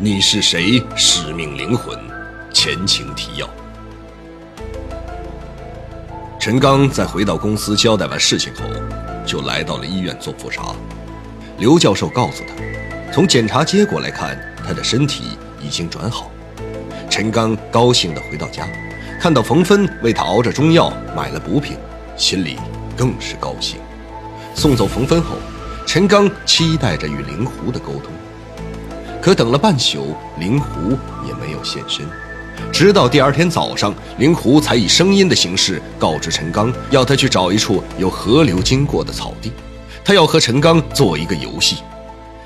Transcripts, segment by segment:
你是谁？使命灵魂，前情提要。陈刚在回到公司交代完事情后，就来到了医院做复查。刘教授告诉他，从检查结果来看，他的身体已经转好。陈刚高兴地回到家，看到冯芬为他熬着中药，买了补品，心里更是高兴。送走冯芬后，陈刚期待着与灵狐的沟通。可等了半宿，灵狐也没有现身。直到第二天早上，灵狐才以声音的形式告知陈刚，要他去找一处有河流经过的草地，他要和陈刚做一个游戏。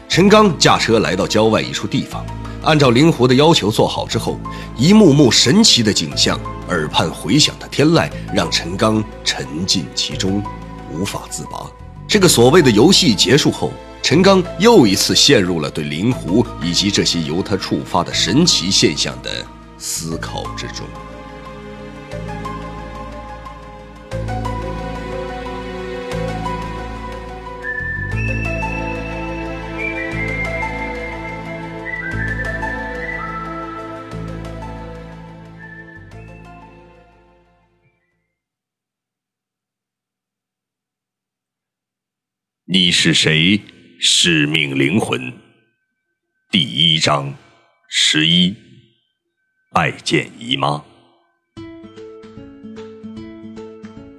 陈刚驾车来到郊外一处地方，按照灵狐的要求做好之后，一幕幕神奇的景象耳畔回响的天籁，让陈刚沉浸其中，无法自拔。这个所谓的游戏结束后。陈刚又一次陷入了对灵狐以及这些由他触发的神奇现象的思考之中。你是谁？使命灵魂，第一章，十一，拜见姨妈。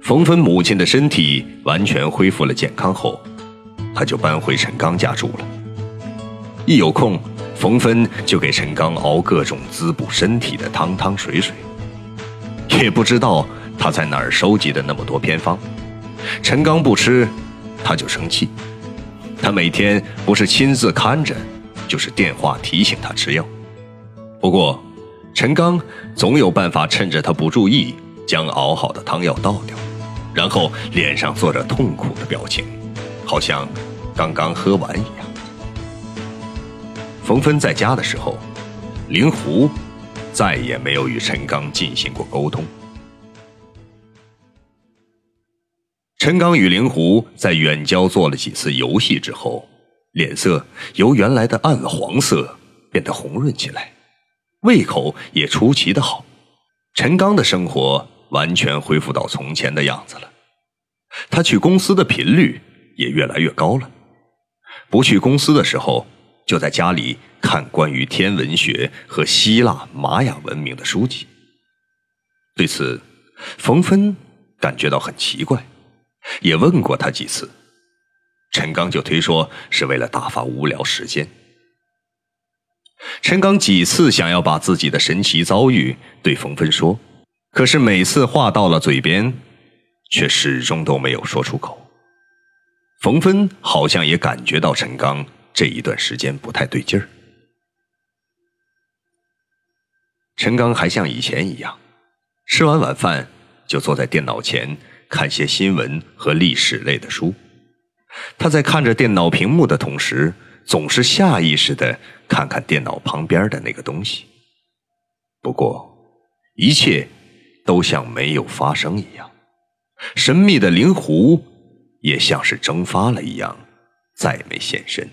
冯芬母亲的身体完全恢复了健康后，她就搬回陈刚家住了。一有空，冯芬就给陈刚熬各种滋补身体的汤汤水水。也不知道他在哪儿收集的那么多偏方，陈刚不吃，他就生气。他每天不是亲自看着，就是电话提醒他吃药。不过，陈刚总有办法趁着他不注意，将熬好的汤药倒掉，然后脸上做着痛苦的表情，好像刚刚喝完一样。冯芬在家的时候，灵狐再也没有与陈刚进行过沟通。陈刚与灵狐在远郊做了几次游戏之后，脸色由原来的暗黄色变得红润起来，胃口也出奇的好。陈刚的生活完全恢复到从前的样子了，他去公司的频率也越来越高了。不去公司的时候，就在家里看关于天文学和希腊玛雅文明的书籍。对此，冯芬感觉到很奇怪。也问过他几次，陈刚就推说是为了打发无聊时间。陈刚几次想要把自己的神奇遭遇对冯芬说，可是每次话到了嘴边，却始终都没有说出口。冯芬好像也感觉到陈刚这一段时间不太对劲儿。陈刚还像以前一样，吃完晚饭就坐在电脑前。看些新闻和历史类的书，他在看着电脑屏幕的同时，总是下意识的看看电脑旁边的那个东西。不过，一切都像没有发生一样，神秘的灵狐也像是蒸发了一样，再没现身。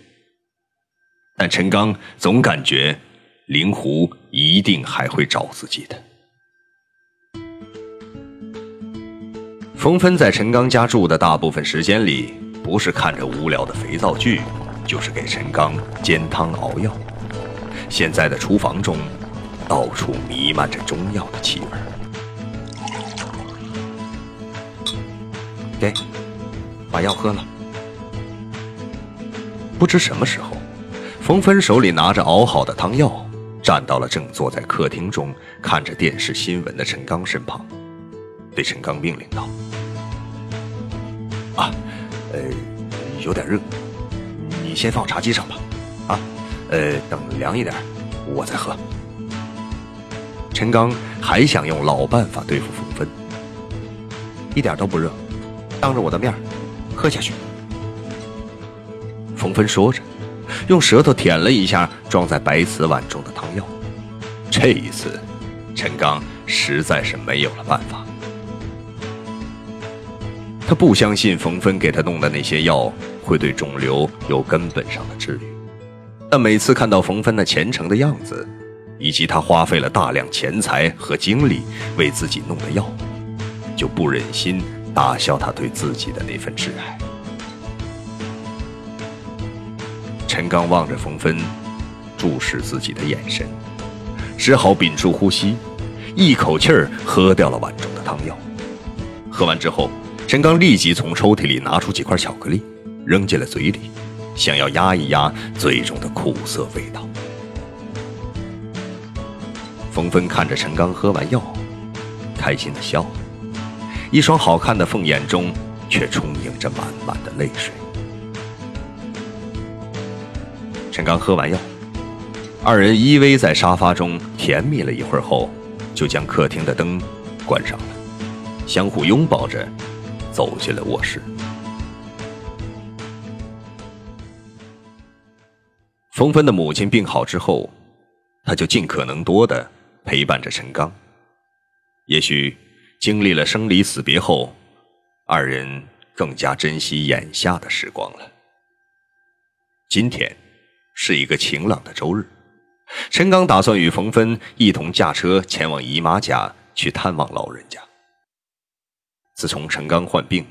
但陈刚总感觉灵狐一定还会找自己的。冯芬在陈刚家住的大部分时间里，不是看着无聊的肥皂剧，就是给陈刚煎汤熬药。现在的厨房中，到处弥漫着中药的气味。给，把药喝了。不知什么时候，冯芬手里拿着熬好的汤药，站到了正坐在客厅中看着电视新闻的陈刚身旁，对陈刚命令道。啊，呃，有点热，你先放茶几上吧。啊，呃，等凉一点，我再喝。陈刚还想用老办法对付冯芬，一点都不热，当着我的面喝下去。冯芬说着，用舌头舔了一下装在白瓷碗中的汤药。这一次，陈刚实在是没有了办法。他不相信冯芬给他弄的那些药会对肿瘤有根本上的治愈，但每次看到冯芬那虔诚的样子，以及他花费了大量钱财和精力为自己弄的药，就不忍心打消他对自己的那份挚爱。陈刚望着冯芬注视自己的眼神，只好屏住呼吸，一口气儿喝掉了碗中的汤药。喝完之后，陈刚立即从抽屉里拿出几块巧克力，扔进了嘴里。想要压一压嘴中的苦涩味道。冯芬看着陈刚喝完药，开心的笑了，一双好看的凤眼中却充盈着满满的泪水。陈刚喝完药，二人依偎在沙发中甜蜜了一会儿后，就将客厅的灯关上了，相互拥抱着走进了卧室。冯芬的母亲病好之后，他就尽可能多的陪伴着陈刚。也许经历了生离死别后，二人更加珍惜眼下的时光了。今天是一个晴朗的周日，陈刚打算与冯芬一同驾车前往姨妈家去探望老人家。自从陈刚患病，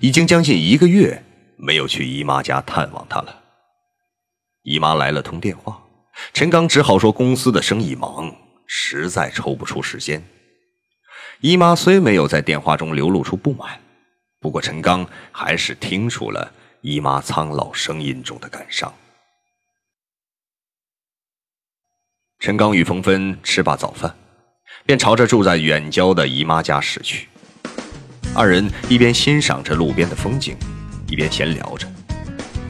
已经将近一个月没有去姨妈家探望他了。姨妈来了，通电话，陈刚只好说公司的生意忙，实在抽不出时间。姨妈虽没有在电话中流露出不满，不过陈刚还是听出了姨妈苍老声音中的感伤。陈刚与冯芬吃罢早饭，便朝着住在远郊的姨妈家驶去。二人一边欣赏着路边的风景，一边闲聊着。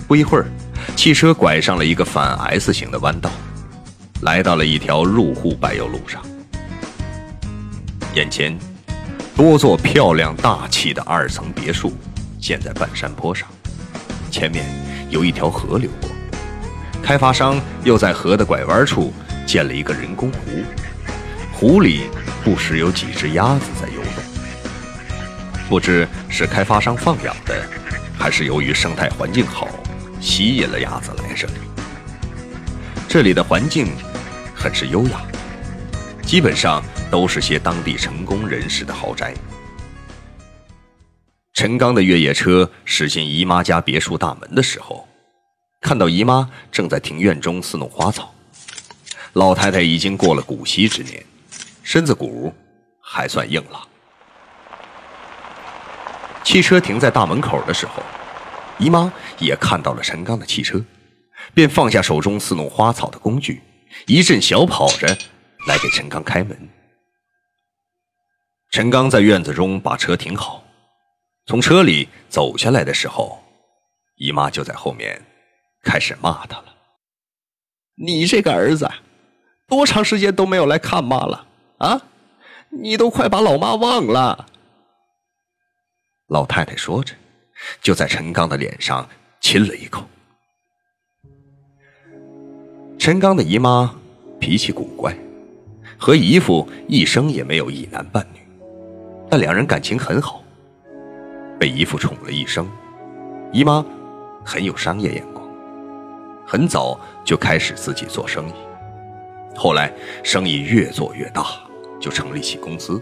不一会儿。汽车拐上了一个反 S 型的弯道，来到了一条入户柏油路上。眼前，多座漂亮大气的二层别墅建在半山坡上，前面有一条河流过。开发商又在河的拐弯处建了一个人工湖，湖里不时有几只鸭子在游。不知是开发商放养的，还是由于生态环境好。吸引了鸭子来这里。这里的环境很是优雅，基本上都是些当地成功人士的豪宅。陈刚的越野车驶进姨妈家别墅大门的时候，看到姨妈正在庭院中伺弄花草。老太太已经过了古稀之年，身子骨还算硬朗。汽车停在大门口的时候。姨妈也看到了陈刚的汽车，便放下手中伺弄花草的工具，一阵小跑着来给陈刚开门。陈刚在院子中把车停好，从车里走下来的时候，姨妈就在后面开始骂他了：“你这个儿子，多长时间都没有来看妈了啊？你都快把老妈忘了。”老太太说着。就在陈刚的脸上亲了一口。陈刚的姨妈脾气古怪，和姨父一生也没有一男半女，但两人感情很好，被姨父宠了一生。姨妈很有商业眼光，很早就开始自己做生意，后来生意越做越大，就成立起公司。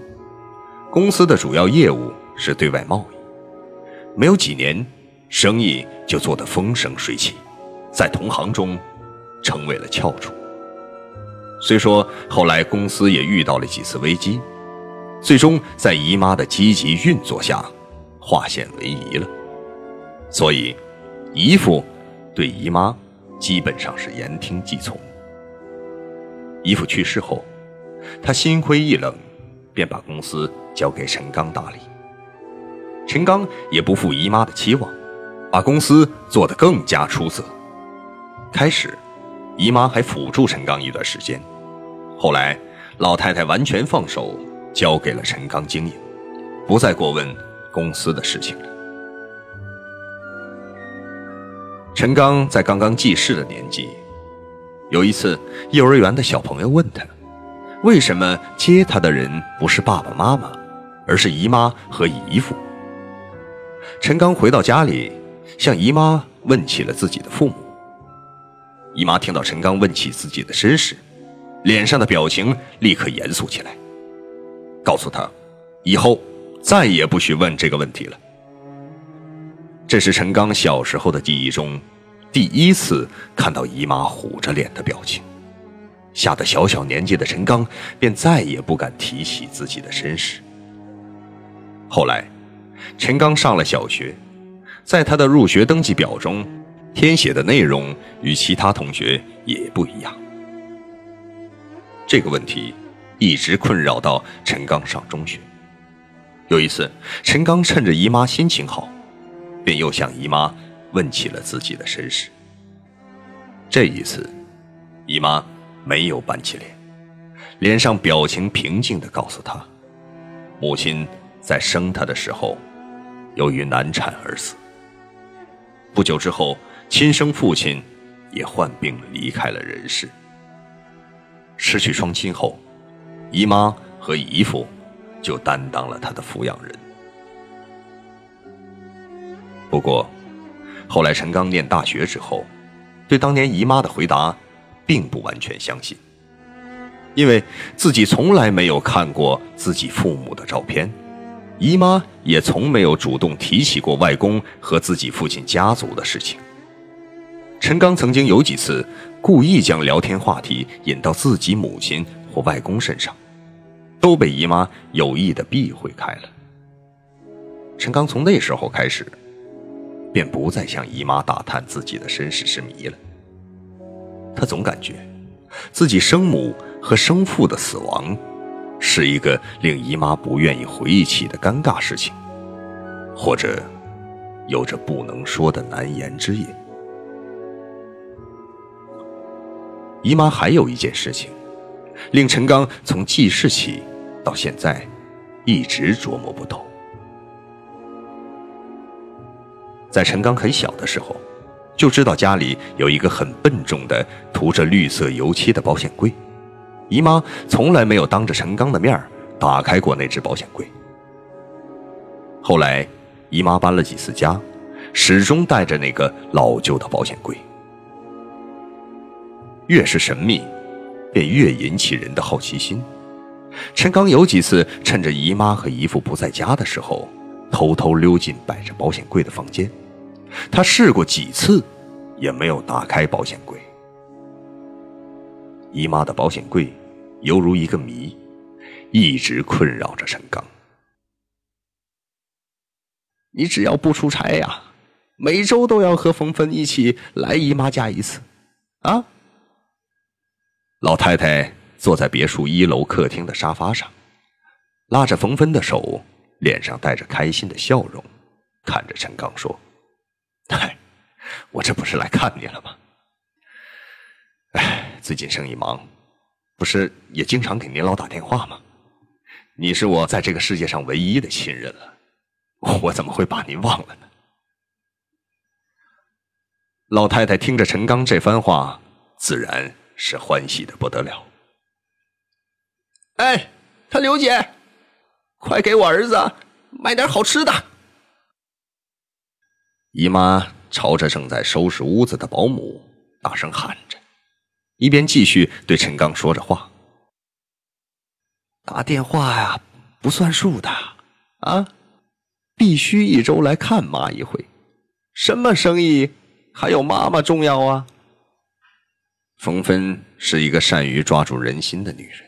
公司的主要业务是对外贸易。没有几年，生意就做得风生水起，在同行中成为了翘楚。虽说后来公司也遇到了几次危机，最终在姨妈的积极运作下，化险为夷了。所以，姨父对姨妈基本上是言听计从。姨父去世后，他心灰意冷，便把公司交给陈刚打理。陈刚也不负姨妈的期望，把公司做得更加出色。开始，姨妈还辅助陈刚一段时间，后来老太太完全放手，交给了陈刚经营，不再过问公司的事情了。陈刚在刚刚记事的年纪，有一次，幼儿园的小朋友问他，为什么接他的人不是爸爸妈妈，而是姨妈和姨父？陈刚回到家里，向姨妈问起了自己的父母。姨妈听到陈刚问起自己的身世，脸上的表情立刻严肃起来，告诉他，以后再也不许问这个问题了。这是陈刚小时候的记忆中第一次看到姨妈虎着脸的表情，吓得小小年纪的陈刚便再也不敢提起自己的身世。后来，陈刚上了小学，在他的入学登记表中。填写的内容与其他同学也不一样。这个问题一直困扰到陈刚上中学。有一次，陈刚趁着姨妈心情好，便又向姨妈问起了自己的身世。这一次，姨妈没有板起脸，脸上表情平静地告诉他：母亲在生他的时候，由于难产而死。不久之后。亲生父亲也患病离开了人世。失去双亲后，姨妈和姨父就担当了他的抚养人。不过，后来陈刚念大学之后，对当年姨妈的回答并不完全相信，因为自己从来没有看过自己父母的照片，姨妈也从没有主动提起过外公和自己父亲家族的事情。陈刚曾经有几次故意将聊天话题引到自己母亲或外公身上，都被姨妈有意的避讳开了。陈刚从那时候开始，便不再向姨妈打探自己的身世之谜了。他总感觉，自己生母和生父的死亡，是一个令姨妈不愿意回忆起的尴尬事情，或者，有着不能说的难言之隐。姨妈还有一件事情，令陈刚从记事起到现在一直琢磨不透。在陈刚很小的时候，就知道家里有一个很笨重的涂着绿色油漆的保险柜，姨妈从来没有当着陈刚的面打开过那只保险柜。后来，姨妈搬了几次家，始终带着那个老旧的保险柜。越是神秘，便越引起人的好奇心。陈刚有几次趁着姨妈和姨父不在家的时候，偷偷溜进摆着保险柜的房间。他试过几次，也没有打开保险柜。姨妈的保险柜犹如一个谜，一直困扰着陈刚。你只要不出差呀，每周都要和冯芬一起来姨妈家一次，啊？老太太坐在别墅一楼客厅的沙发上，拉着冯芬的手，脸上带着开心的笑容，看着陈刚说：“嗨，我这不是来看你了吗？哎，最近生意忙，不是也经常给您老打电话吗？你是我在这个世界上唯一的亲人了，我怎么会把您忘了呢？”老太太听着陈刚这番话，自然。是欢喜的不得了。哎，他刘姐，快给我儿子买点好吃的。姨妈朝着正在收拾屋子的保姆大声喊着，一边继续对陈刚说着话：“打电话呀，不算数的啊，必须一周来看妈一回。什么生意还有妈妈重要啊？”冯芬是一个善于抓住人心的女人，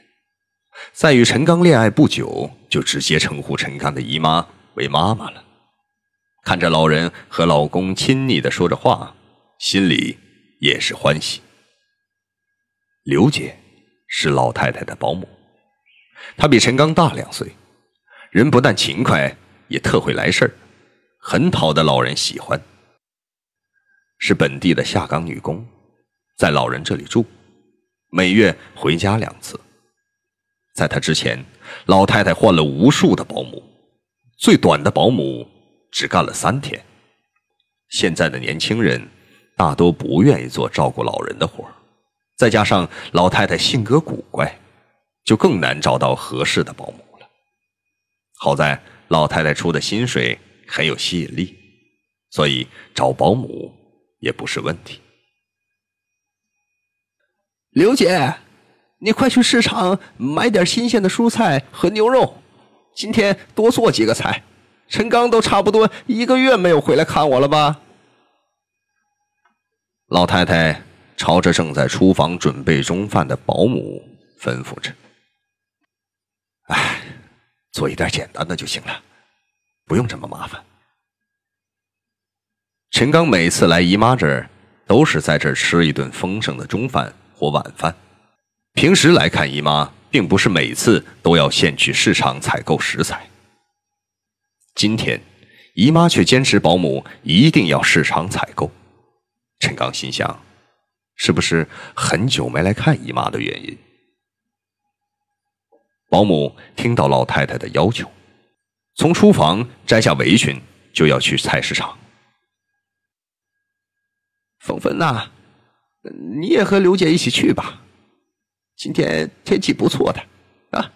在与陈刚恋爱不久，就直接称呼陈刚的姨妈为妈妈了。看着老人和老公亲昵的说着话，心里也是欢喜。刘姐是老太太的保姆，她比陈刚大两岁，人不但勤快，也特会来事儿，很讨得老人喜欢。是本地的下岗女工。在老人这里住，每月回家两次。在他之前，老太太换了无数的保姆，最短的保姆只干了三天。现在的年轻人大多不愿意做照顾老人的活儿再加上老太太性格古怪，就更难找到合适的保姆了。好在老太太出的薪水很有吸引力，所以找保姆也不是问题。刘姐，你快去市场买点新鲜的蔬菜和牛肉，今天多做几个菜。陈刚都差不多一个月没有回来看我了吧？老太太朝着正在厨房准备中饭的保姆吩咐着：“哎，做一点简单的就行了，不用这么麻烦。”陈刚每次来姨妈这儿，都是在这儿吃一顿丰盛的中饭或晚饭。平时来看姨妈，并不是每次都要先去市场采购食材。今天，姨妈却坚持保姆一定要市场采购。陈刚心想，是不是很久没来看姨妈的原因？保姆听到老太太的要求，从厨房摘下围裙，就要去菜市场。凤芬呐，你也和刘姐一起去吧。今天天气不错的啊，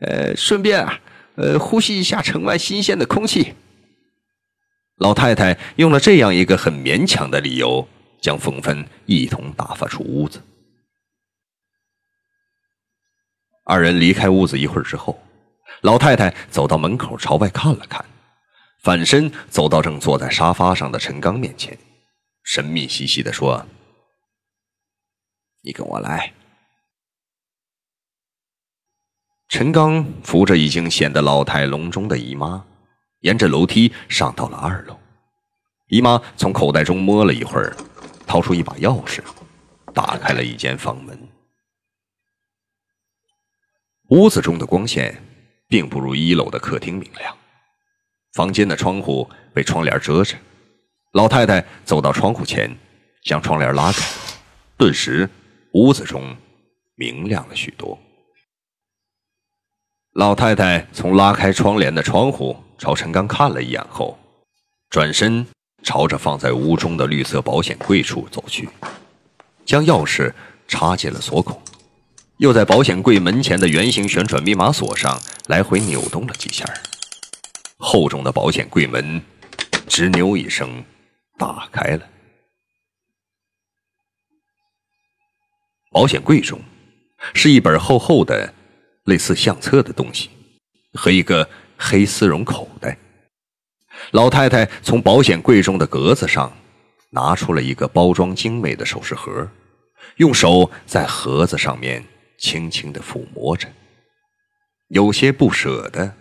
呃，顺便啊。呃，呼吸一下城外新鲜的空气。老太太用了这样一个很勉强的理由，将凤芬一同打发出屋子。二人离开屋子一会儿之后，老太太走到门口朝外看了看，反身走到正坐在沙发上的陈刚面前，神秘兮兮的说：“你跟我来。”陈刚扶着已经显得老态龙钟的姨妈，沿着楼梯上到了二楼。姨妈从口袋中摸了一会儿，掏出一把钥匙，打开了一间房门。屋子中的光线并不如一楼的客厅明亮，房间的窗户被窗帘遮着。老太太走到窗户前，将窗帘拉开，顿时屋子中明亮了许多。老太太从拉开窗帘的窗户朝陈刚看了一眼后，转身朝着放在屋中的绿色保险柜处走去，将钥匙插进了锁孔，又在保险柜门前的圆形旋转密码锁上来回扭动了几下，厚重的保险柜门吱扭一声打开了。保险柜中是一本厚厚的。类似相册的东西，和一个黑丝绒口袋。老太太从保险柜中的格子上拿出了一个包装精美的首饰盒，用手在盒子上面轻轻的抚摸着，有些不舍的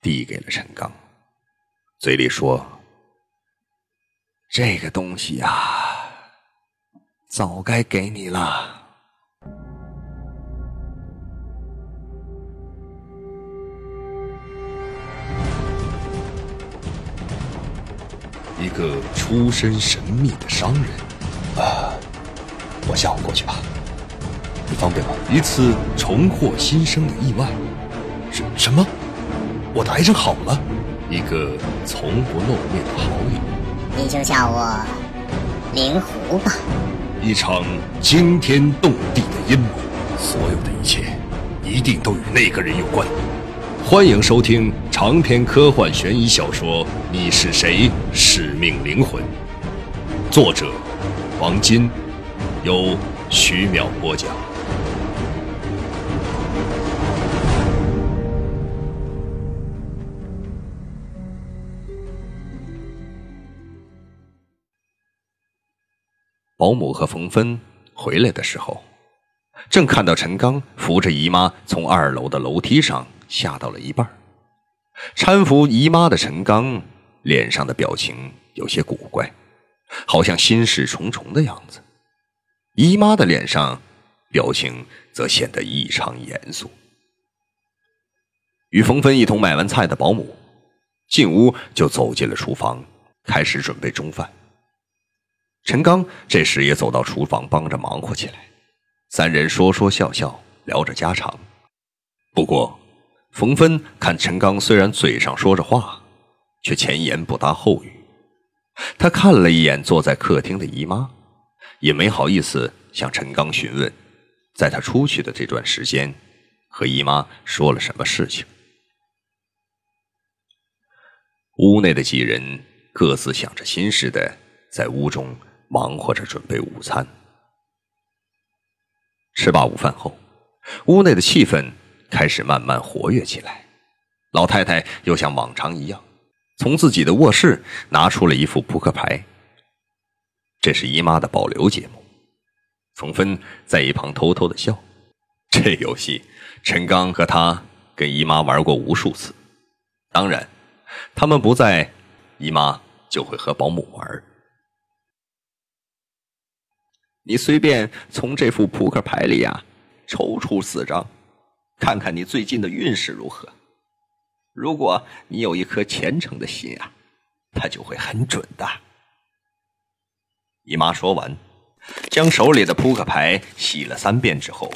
递给了陈刚，嘴里说：“这个东西呀，早该给你了。”个出身神秘的商人，啊，我下午过去吧，你方便吗？一次重获新生的意外，什什么？我的癌症好了？一个从不露面的好友，你就叫我灵狐吧。一场惊天动地的阴谋，所有的一切一定都与那个人有关。欢迎收听长篇科幻悬疑小说《你是谁？使命灵魂》，作者王金，由徐淼播讲。保姆和冯芬回来的时候，正看到陈刚扶着姨妈从二楼的楼梯上。下到了一半，搀扶姨妈的陈刚脸上的表情有些古怪，好像心事重重的样子。姨妈的脸上表情则显得异常严肃。与冯芬一同买完菜的保姆进屋就走进了厨房，开始准备中饭。陈刚这时也走到厨房帮着忙活起来，三人说说笑笑，聊着家常。不过。冯芬看陈刚，虽然嘴上说着话，却前言不搭后语。他看了一眼坐在客厅的姨妈，也没好意思向陈刚询问，在他出去的这段时间，和姨妈说了什么事情。屋内的几人各自想着心事的，在屋中忙活着准备午餐。吃罢午饭后，屋内的气氛开始慢慢活跃起来。老太太又像往常一样，从自己的卧室拿出了一副扑克牌。这是姨妈的保留节目。冯芬在一旁偷偷的笑。这游戏，陈刚和他跟姨妈玩过无数次。当然，他们不在，姨妈就会和保姆玩。你随便从这副扑克牌里呀，抽出四张，看看你最近的运势如何。如果你有一颗虔诚的心啊，它就会很准的。姨妈说完，将手里的扑克牌洗了三遍之后，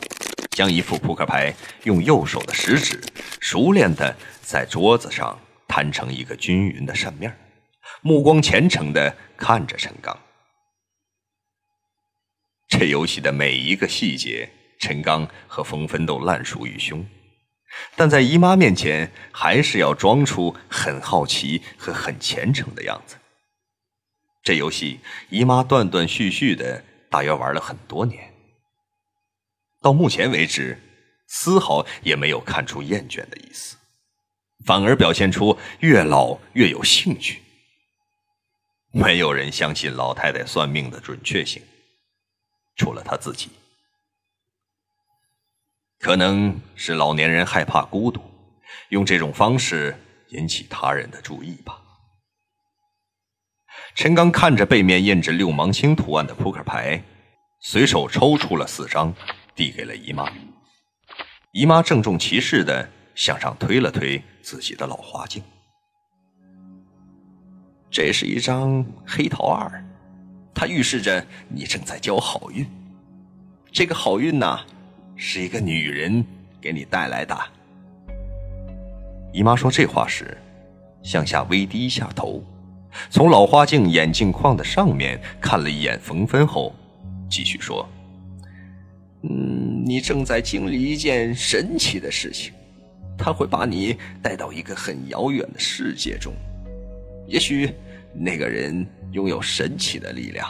将一副扑克牌用右手的食指熟练的在桌子上摊成一个均匀的扇面，目光虔诚的看着陈刚。这游戏的每一个细节，陈刚和冯芬都烂熟于胸，但在姨妈面前，还是要装出很好奇和很虔诚的样子。这游戏，姨妈断断续续的，大约玩了很多年，到目前为止，丝毫也没有看出厌倦的意思，反而表现出越老越有兴趣。没有人相信老太太算命的准确性。除了她自己，可能是老年人害怕孤独，用这种方式引起他人的注意吧。陈刚看着背面印着六芒星图案的扑克牌，随手抽出了四张，递给了姨妈。姨妈郑重其事的向上推了推自己的老花镜，这是一张黑桃二。它预示着你正在交好运，这个好运呐，是一个女人给你带来的。姨妈说这话时，向下微低下头，从老花镜眼镜框的上面看了一眼冯芬后，继续说：“嗯，你正在经历一件神奇的事情，它会把你带到一个很遥远的世界中，也许那个人。”拥有神奇的力量，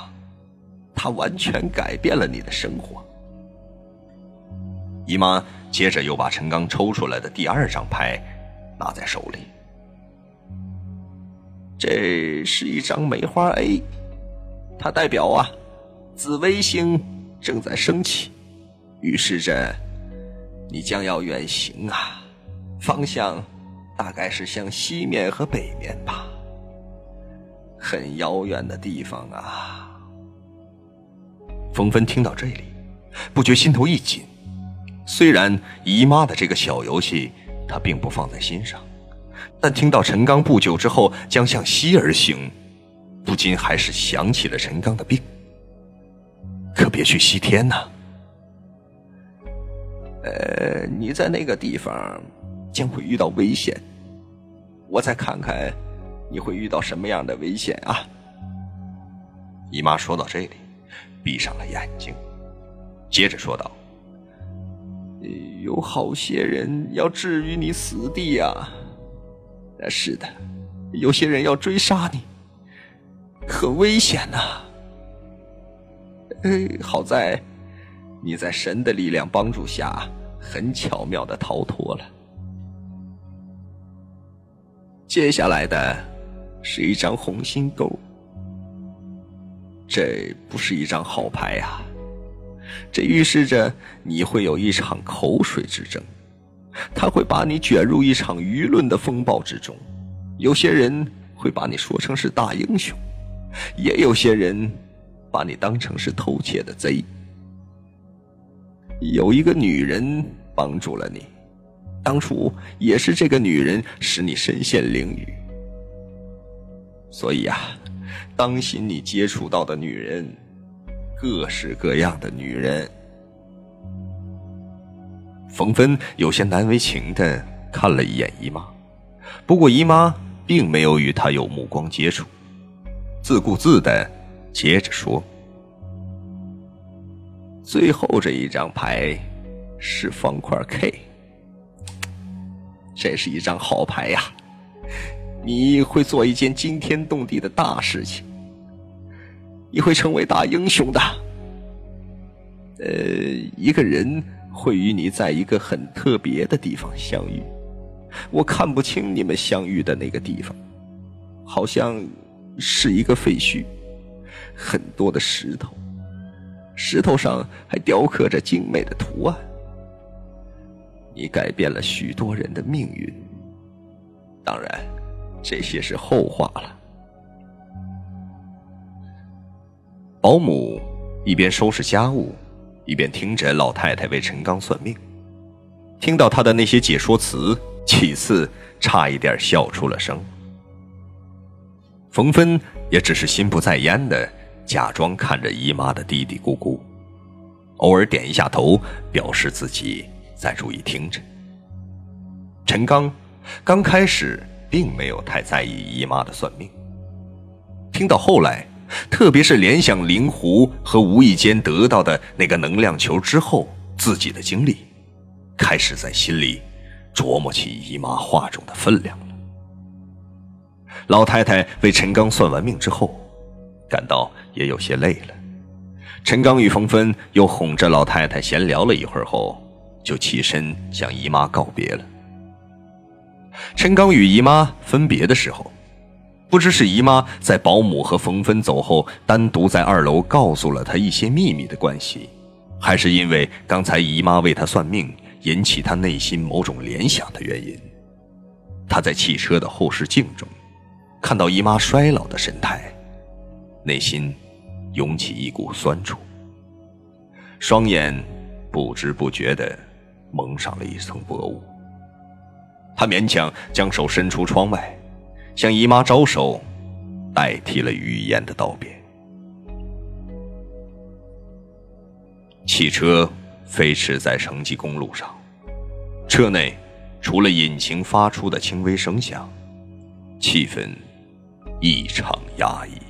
他完全改变了你的生活。姨妈接着又把陈刚抽出来的第二张牌拿在手里，这是一张梅花 A，它代表啊，紫微星正在升起，预示着你将要远行啊，方向大概是向西面和北面吧。很遥远的地方啊！冯芬听到这里，不觉心头一紧。虽然姨妈的这个小游戏，她并不放在心上，但听到陈刚不久之后将向西而行，不禁还是想起了陈刚的病。可别去西天呐！呃，你在那个地方将会遇到危险，我再看看。你会遇到什么样的危险啊？姨妈说到这里，闭上了眼睛，接着说道：“有好些人要置于你死地呀。是的，有些人要追杀你，很危险呐。好在你在神的力量帮助下，很巧妙的逃脱了。接下来的。”是一张红心勾，这不是一张好牌呀！这预示着你会有一场口水之争，他会把你卷入一场舆论的风暴之中。有些人会把你说成是大英雄，也有些人把你当成是偷窃的贼。有一个女人帮助了你，当初也是这个女人使你身陷囹圄。所以啊，当心你接触到的女人，各式各样的女人。冯芬有些难为情的看了一眼姨妈，不过姨妈并没有与她有目光接触，自顾自的接着说：“最后这一张牌是方块 K，这是一张好牌呀。”你会做一件惊天动地的大事情，你会成为大英雄的。呃，一个人会与你在一个很特别的地方相遇。我看不清你们相遇的那个地方，好像是一个废墟，很多的石头，石头上还雕刻着精美的图案。你改变了许多人的命运，当然，这些是后话了。保姆一边收拾家务，一边听着老太太为陈刚算命，听到他的那些解说词。几次差一点笑出了声，冯芬也只是心不在焉的假装看着姨妈的嘀嘀咕咕，偶尔点一下头，表示自己在注意听着。陈刚刚开始并没有太在意姨妈的算命，听到后来，特别是联想灵狐和无意间得到的那个能量球之后，自己的经历，开始在心里。琢磨起姨妈话中的分量了。老太太为陈刚算完命之后，感到也有些累了。陈刚与冯芬又哄着老太太闲聊了一会儿后，就起身向姨妈告别了。陈刚与姨妈分别的时候，不知是姨妈在保姆和冯芬走后单独在二楼告诉了他一些秘密的关系，还是因为刚才姨妈为他算命。引起他内心某种联想的原因，他在汽车的后视镜中看到姨妈衰老的神态，内心涌起一股酸楚，双眼不知不觉地蒙上了一层薄雾。他勉强将手伸出窗外，向姨妈招手，代替了语言的道别。汽车。飞驰在城际公路上，车内除了引擎发出的轻微声响，气氛异常压抑。